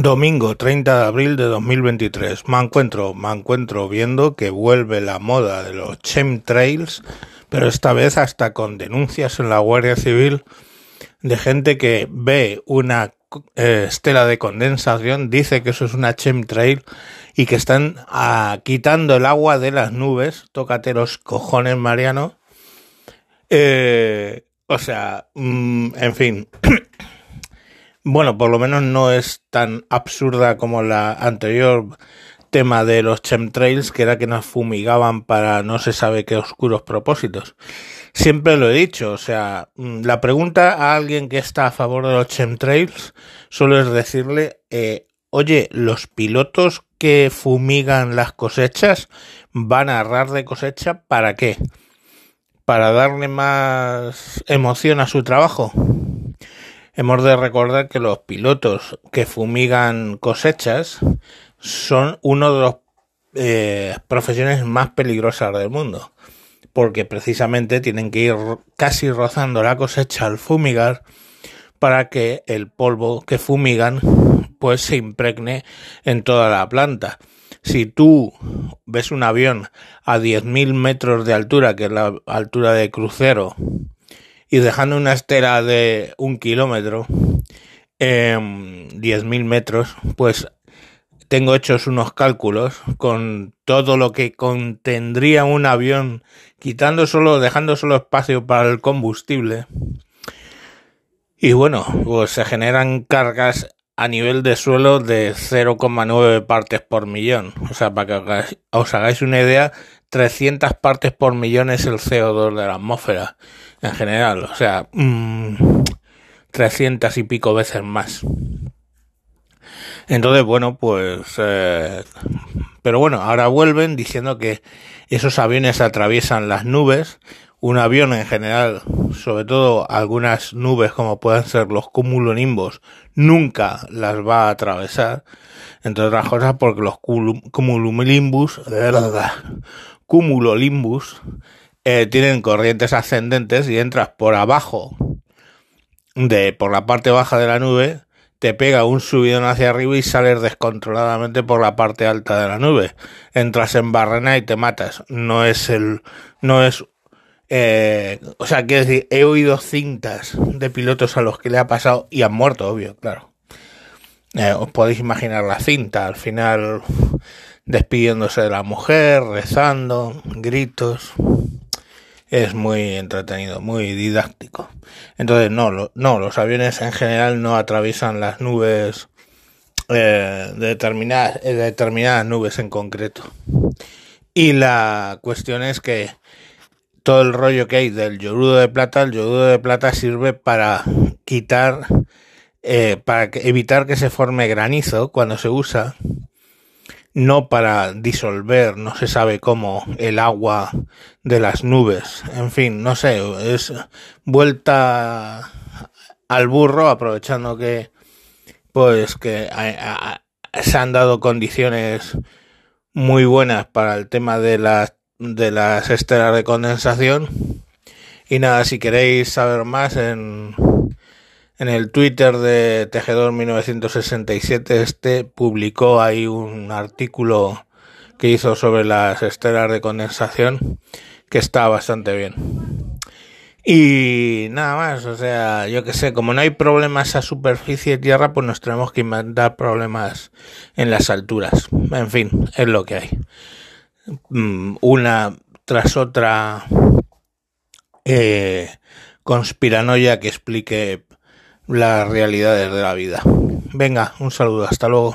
Domingo 30 de abril de 2023. Me encuentro, me encuentro viendo que vuelve la moda de los chemtrails, pero esta vez hasta con denuncias en la Guardia Civil de gente que ve una eh, estela de condensación, dice que eso es una chemtrail y que están ah, quitando el agua de las nubes. Tócate los cojones, Mariano. Eh, o sea, mm, en fin. Bueno, por lo menos no es tan absurda como la anterior tema de los chemtrails, que era que nos fumigaban para no se sabe qué oscuros propósitos. Siempre lo he dicho, o sea, mm, la pregunta a alguien que está a favor de los chemtrails solo es decirle, eh, oye, los pilotos que fumigan las cosechas van a arrar de cosecha para qué? Para darle más emoción a su trabajo. Hemos de recordar que los pilotos que fumigan cosechas son uno de los eh, profesiones más peligrosas del mundo, porque precisamente tienen que ir casi rozando la cosecha al fumigar para que el polvo que fumigan pues se impregne en toda la planta. Si tú ves un avión a 10.000 metros de altura, que es la altura de crucero, y dejando una estela de un kilómetro, eh, 10.000 metros, pues tengo hechos unos cálculos con todo lo que contendría un avión, quitando solo, dejando solo espacio para el combustible. Y bueno, pues se generan cargas a nivel de suelo de 0,9 partes por millón. O sea, para que os hagáis una idea, 300 partes por millón es el CO2 de la atmósfera en general, o sea, mmm, 300 y pico veces más. Entonces, bueno, pues... Eh, pero bueno, ahora vuelven diciendo que esos aviones atraviesan las nubes. Un avión en general, sobre todo algunas nubes como pueden ser los cumulonimbos, nunca las va a atravesar. Entre otras cosas porque los cumulonimbus, cumulolimbus eh, tienen corrientes ascendentes y entras por abajo de por la parte baja de la nube te pega un subidón hacia arriba y sales descontroladamente por la parte alta de la nube entras en barrena y te matas no es el no es eh, o sea quiero decir he oído cintas de pilotos a los que le ha pasado y han muerto obvio claro eh, os podéis imaginar la cinta al final despidiéndose de la mujer, rezando, gritos. Es muy entretenido, muy didáctico. Entonces, no, no, los aviones en general no atraviesan las nubes eh, determinadas, eh, determinadas nubes en concreto. Y la cuestión es que todo el rollo que hay del yorudo de plata, el yorudo de plata sirve para quitar, eh, para evitar que se forme granizo cuando se usa no para disolver, no se sabe cómo, el agua de las nubes. En fin, no sé, es vuelta al burro aprovechando que pues que se han dado condiciones muy buenas para el tema de las de las estelas de condensación y nada si queréis saber más en en el Twitter de Tejedor 1967 este publicó ahí un artículo que hizo sobre las estelas de condensación que está bastante bien. Y nada más, o sea, yo que sé, como no hay problemas a superficie de tierra, pues nos tenemos que inventar problemas en las alturas. En fin, es lo que hay. Mm, una tras otra eh, conspiranoia que explique las realidades de la vida. Venga, un saludo, hasta luego.